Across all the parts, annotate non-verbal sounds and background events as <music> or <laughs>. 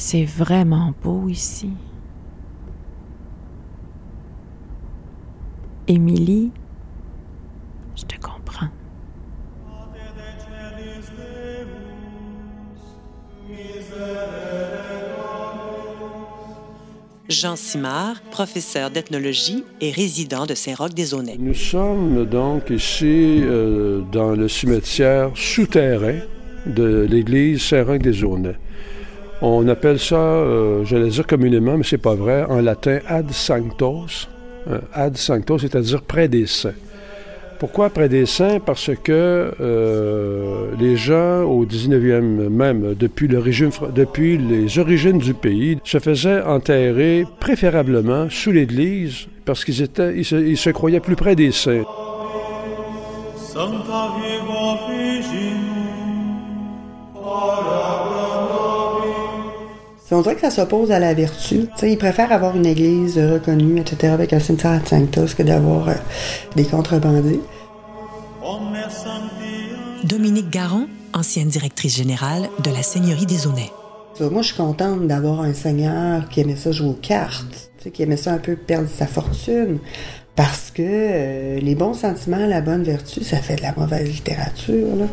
C'est vraiment beau ici. Émilie, je te comprends. Jean Simard, professeur d'ethnologie et résident de Saint-Roch-des-Aunais. Nous sommes donc ici euh, dans le cimetière souterrain de l'église Saint-Roch-des-Aunais. On appelle ça, euh, j'allais dire communément, mais c'est pas vrai, en latin ad sanctos. Euh, ad sanctos, c'est-à-dire près des saints. Pourquoi près des saints? Parce que euh, les gens au 19e, même depuis, les origines du pays, se faisaient enterrer préférablement sous l'église parce qu'ils étaient, ils se croyaient plus près des saints. On dirait que ça s'oppose à la vertu. T'sais, ils préfèrent avoir une église reconnue, etc., avec un cimetière à Sanctus que d'avoir euh, des contrebandiers. Dominique Garon, ancienne directrice générale de la Seigneurie des Aunais. Moi, je suis contente d'avoir un seigneur qui aimait ça jouer aux cartes, qui aimait ça un peu perdre sa fortune, parce que euh, les bons sentiments, la bonne vertu, ça fait de la mauvaise littérature. Là.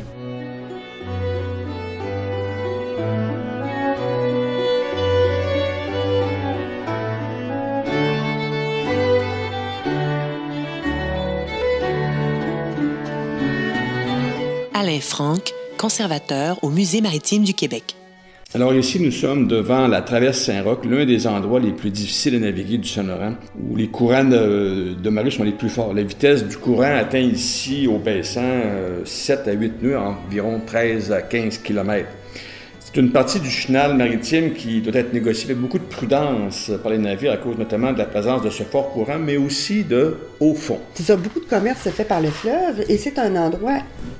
Franck, conservateur au Musée maritime du Québec. Alors ici, nous sommes devant la traverse Saint-Roch, l'un des endroits les plus difficiles à naviguer du Saint-Laurent, où les courants de, marée sont les plus forts. La vitesse du courant atteint ici, au baissant, 7 à 8 nœuds, environ 13 à 15 km. C'est une partie du chenal maritime qui doit être négociée avec beaucoup de prudence par les navires à cause notamment de la présence de ce fort courant, mais aussi de haut fond. C'est ça, beaucoup de commerce se fait par le fleuve et c'est un endroit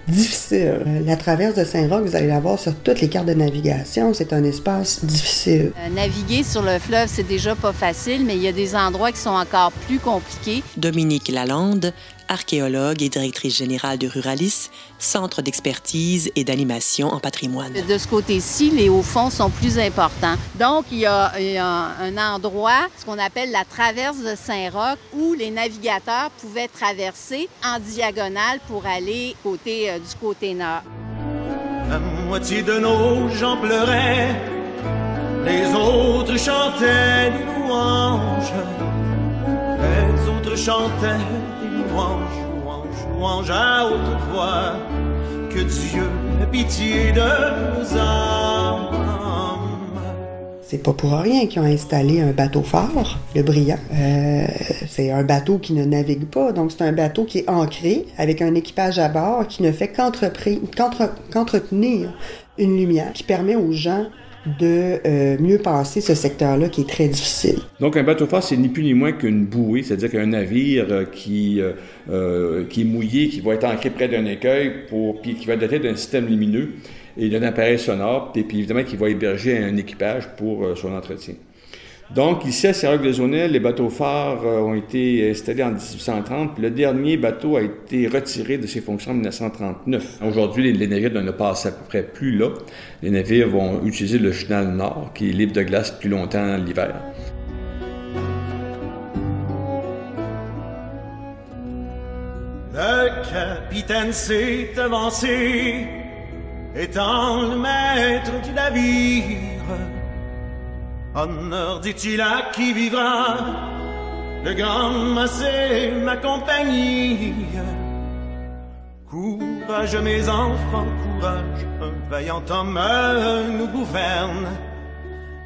difficile. La traverse de Saint-Roch, vous allez la voir sur toutes les cartes de navigation, c'est un espace difficile. Euh, naviguer sur le fleuve, c'est déjà pas facile, mais il y a des endroits qui sont encore plus compliqués. Dominique Lalande, archéologue et directrice générale de Ruralis, centre d'expertise et d'animation en patrimoine. De ce côté-ci, les hauts fonds sont plus importants. Donc, il y a, il y a un endroit, ce qu'on appelle la traverse de Saint-Roch, où les navigateurs pouvaient traverser en diagonale pour aller côté, euh, du côté nord. La moitié de nos gens pleuraient, les autres chantaient des louanges, les autres chantaient louange, louange, louange à haute voix. Que Dieu ait pitié de nos. C'est pas pour rien qu'ils ont installé un bateau phare, le Brillant. Euh, c'est un bateau qui ne navigue pas, donc c'est un bateau qui est ancré avec un équipage à bord qui ne fait qu'entretenir une lumière qui permet aux gens de euh, mieux passer ce secteur-là qui est très difficile. Donc un bateau phare, c'est ni plus ni moins qu'une bouée, c'est-à-dire qu'un navire euh, qui, euh, qui est mouillé, qui va être ancré près d'un écueil, pour, puis qui va doté d'un système lumineux et d'un appareil sonore, et puis évidemment qui va héberger un équipage pour son entretien. Donc, ici à Saint-Roch-des-Aunais, les bateaux phares euh, ont été installés en 1830, puis le dernier bateau a été retiré de ses fonctions en 1939. Aujourd'hui, les, les navires ne passent à peu près plus là. Les navires vont utiliser le chenal nord, qui est libre de glace plus longtemps l'hiver. Le capitaine s'est avancé, étant le maître du navire. Honneur dit-il à qui vivra, le grand massé ma compagnie. Courage mes enfants, courage, un vaillant homme nous gouverne.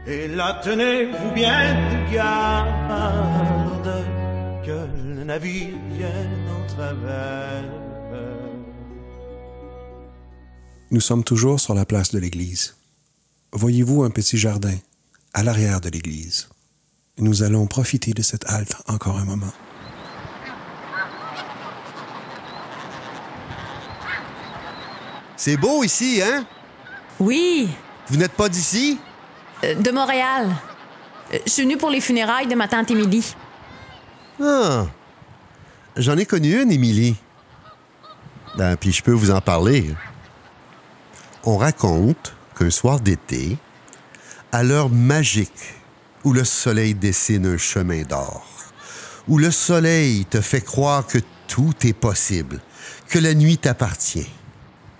Et là tenez-vous bien de garde, que le navire vienne en travers. Nous sommes toujours sur la place de l'église. Voyez-vous un petit jardin? À l'arrière de l'église. Nous allons profiter de cette halte encore un moment. C'est beau ici, hein? Oui, Vous n'êtes pas d'ici? euh, de Montréal. Euh, Je suis venue pour les funérailles de ma tante Émilie. Ah. J'en ai connu une, Émilie. Ben, puis je peux vous en parler. On raconte qu'un soir d'été, à l'heure magique où le soleil dessine un chemin d'or, où le soleil te fait croire que tout est possible, que la nuit t'appartient.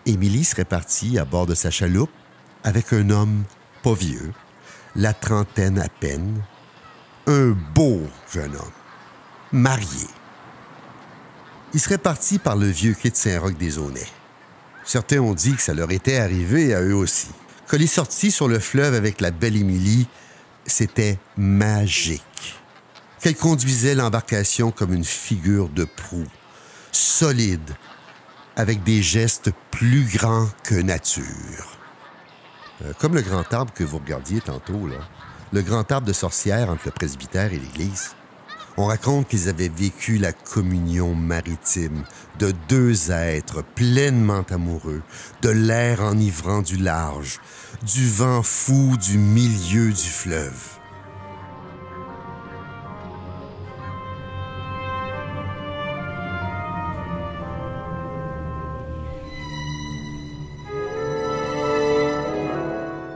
Émilie serait partie à bord de sa chaloupe avec un homme pas vieux, la trentaine à peine, un beau jeune homme, marié. Il serait parti par le vieux quai de Saint-Roch des Aunais. Certains ont dit que ça leur était arrivé à eux aussi. Les sorties sur le fleuve avec la belle Émilie, c'était magique. Qu'elle conduisait l'embarcation comme une figure de proue, solide, avec des gestes plus grands que nature. Euh, comme le grand arbre que vous regardiez tantôt, là. Le grand arbre de sorcière entre le presbytère et l'église. On raconte qu'ils avaient vécu la communion maritime de deux êtres pleinement amoureux, de l'air enivrant du large, du vent fou du milieu du fleuve.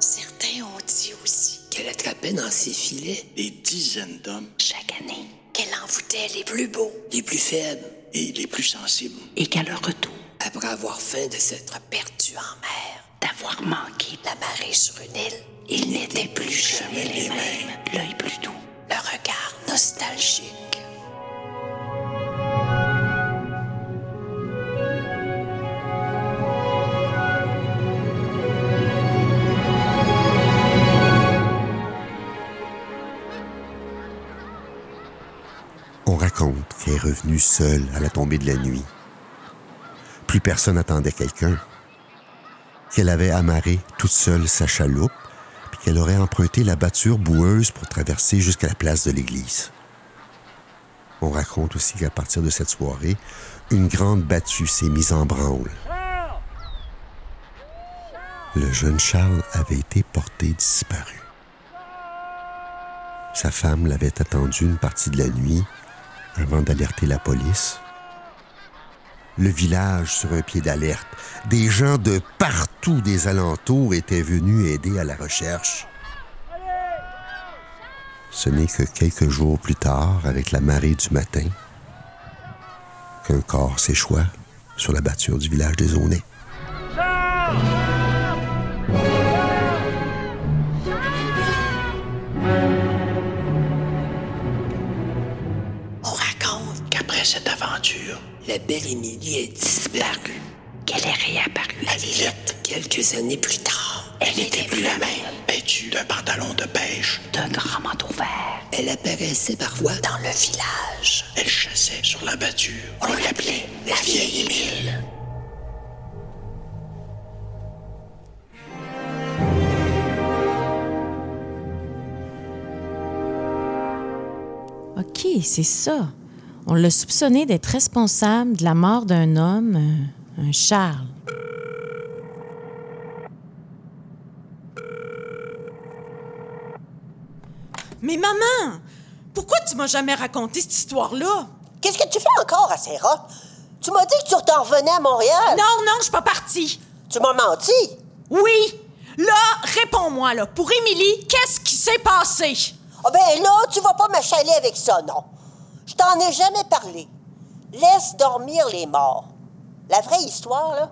Certains ont dit aussi qu'elle attrapait dans ses filets des dizaines d'hommes chaque année, les plus beaux, les plus faibles, et les plus sensibles. et qu'à leur retour, après avoir faim de s'être perdu en mer, d'avoir manqué la marée sur une île, ils n'étaient plus jamais les mêmes, l'œil plus doux, le regard nostalgique. Est revenue seule à la tombée de la nuit. Plus personne n'attendait quelqu'un. Qu'elle avait amarré toute seule sa chaloupe, puis qu'elle aurait emprunté la batture boueuse pour traverser jusqu'à la place de l'église. On raconte aussi qu'à partir de cette soirée, une grande battue s'est mise en branle. Le jeune Charles avait été porté disparu. Sa femme l'avait attendu une partie de la nuit avant d'alerter la police. Le village sur un pied d'alerte. Des gens de partout des alentours étaient venus aider à la recherche. Ce n'est que quelques jours plus tard, avec la marée du matin, qu'un corps s'échoua sur la batture du village des. La belle Émilie est disparue, qu'elle est réapparue à Lillette quelques années plus tard. elle n'était plus la même, vêtue d'un pantalon de pêche. d'un grand manteau vert. Elle apparaissait parfois dans le village. Elle chassait sur la batture. On l'appelait la vieille Émile. OK, c'est ça. On l'a soupçonné d'être responsable de la mort d'un homme, un, un Charles. Mais maman, pourquoi tu m'as jamais raconté cette histoire-là? Qu'est-ce que tu fais encore à? Tu m'as dit que tu t'en revenais à Montréal. Non, non, je suis pas partie. Tu m'as menti. Oui. Là, réponds-moi, là. Pour Émilie, qu'est-ce qui s'est passé? Ah ben là, tu vas pas m'achaler avec ça, non. Je t'en ai jamais parlé. Laisse dormir les morts. La vraie histoire, là,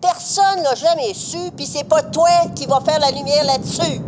personne l'a jamais su, puis c'est pas toi qui vas faire la lumière là-dessus.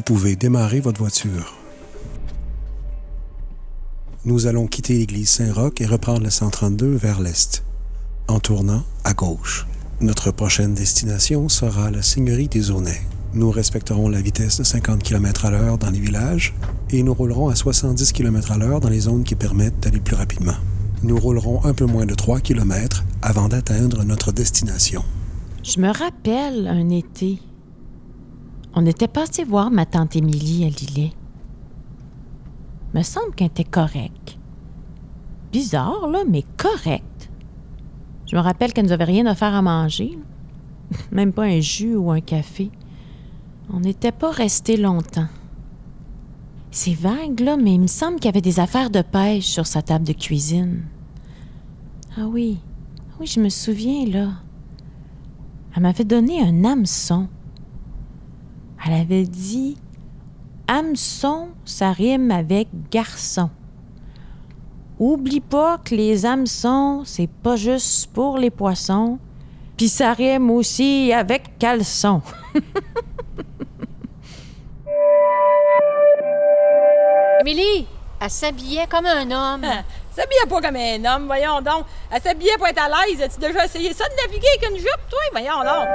Vous pouvez démarrer votre voiture. Nous allons quitter l'église Saint-Roch et reprendre le 132 vers l'est, en tournant à gauche. Notre prochaine destination sera la Seigneurie des Aunais. Nous respecterons la vitesse de 50 km à l'heure dans les villages et nous roulerons à 70 km à l'heure dans les zones qui permettent d'aller plus rapidement. Nous roulerons un peu moins de 3 km avant d'atteindre notre destination. Je me rappelle un été. On était passé voir ma tante Émilie à Lillet. Me semble qu'elle était correcte. Bizarre, là, mais correcte. Je me rappelle qu'elle nous avait rien à faire à manger. <laughs> Même pas un jus ou un café. On n'était pas resté longtemps. C'est vague, là, mais il me semble qu'il y avait des affaires de pêche sur sa table de cuisine. Ah oui, oui, je me souviens, là. Elle m'avait donné un hameçon. Elle avait dit Hameçon, ça rime avec garçon. Oublie pas que les hameçons, c'est pas juste pour les poissons, puis ça rime aussi avec caleçon. <laughs> Émilie, elle s'habillait comme un homme. s'habillait pas comme un homme, voyons donc. Elle s'habillait pour être à l'aise. As-tu déjà essayé ça de naviguer avec une jupe, toi? Voyons donc.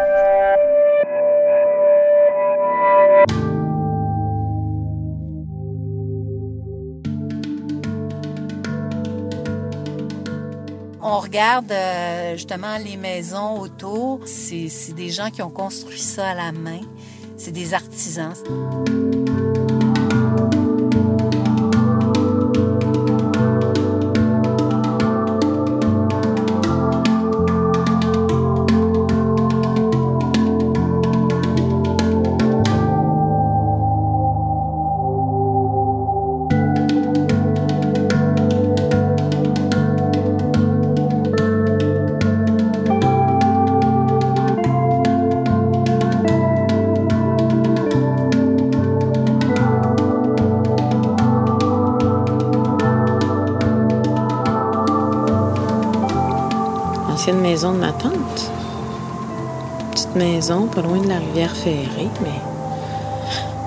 On regarde euh, justement les maisons autour. C'est c'est des gens qui ont construit ça à la main. C'est des artisans. Ancienne maison de ma tante. Petite maison, pas loin de la rivière Ferrée, mais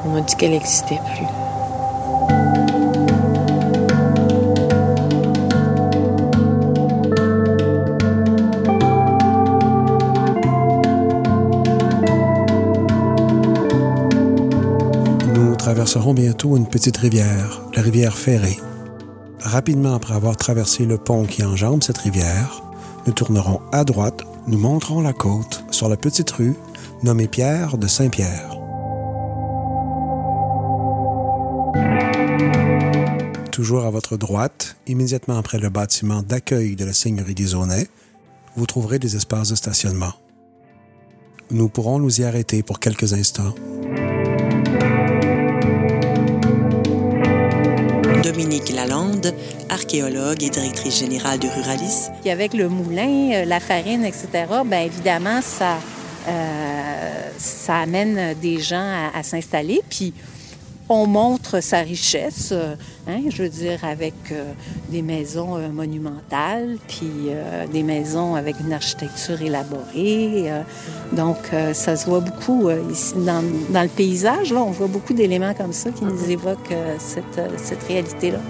on m'a dit qu'elle n'existait plus. Nous traverserons bientôt une petite rivière, la rivière Ferrée. Rapidement après avoir traversé le pont qui enjambe cette rivière, nous tournerons à droite, nous monterons la côte sur la petite rue nommée Pierre de Saint-Pierre. Toujours à votre droite, immédiatement après le bâtiment d'accueil de la Seigneurie des vous trouverez des espaces de stationnement. Nous pourrons nous y arrêter pour quelques instants. Dominique Lalande, archéologue et directrice générale de Ruralis, avec le moulin, euh, la farine, etc., bien évidemment, ça, euh, ça amène des gens à, à s'installer. Puis on montre sa richesse, euh, hein, je veux dire, avec euh, des maisons euh, monumentales, puis euh, des maisons avec une architecture élaborée. donc, ça se voit beaucoup ici dans, dans le paysage. Là, on voit beaucoup d'éléments comme ça qui nous évoquent cette, euh, cette réalité-là.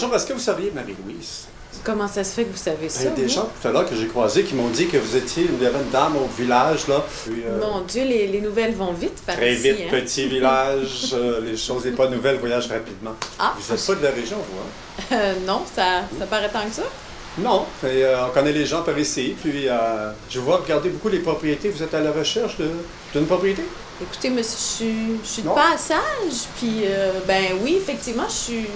Bonjour, est-ce que vous saviez, Marie-Louise? Comment ça se fait que vous savez Il y ça? a des gens tout à l'heure que j'ai croisés qui m'ont dit que vous étiez, avait une dame au village, là. Puis, euh, Mon Dieu, les, les nouvelles vont vite par Très ici, vite, hein? petit village, euh, les choses n'est pas nouvelles voyagent rapidement. Ah. Vous n'êtes pas de la région, vous, hein? Euh, non, ça, ça paraît tant que ça. Non, on connaît les gens par ici, puis euh, je vois regarder beaucoup les propriétés. Vous êtes à la recherche d'une propriété? Écoutez, monsieur, je suis, je suis de passage, puis ben oui, effectivement, je suis.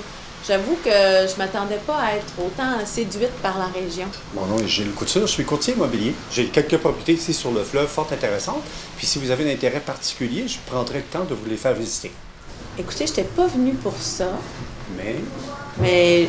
J'avoue que je m'attendais pas à être autant séduite par la région. Mon nom est Gilles Couture, je suis courtier immobilier. J'ai quelques propriétés ici sur le fleuve fort intéressantes. Puis si vous avez un intérêt particulier, je prendrai le temps de vous les faire visiter. Écoutez, je n'étais pas venue pour ça, Mais mais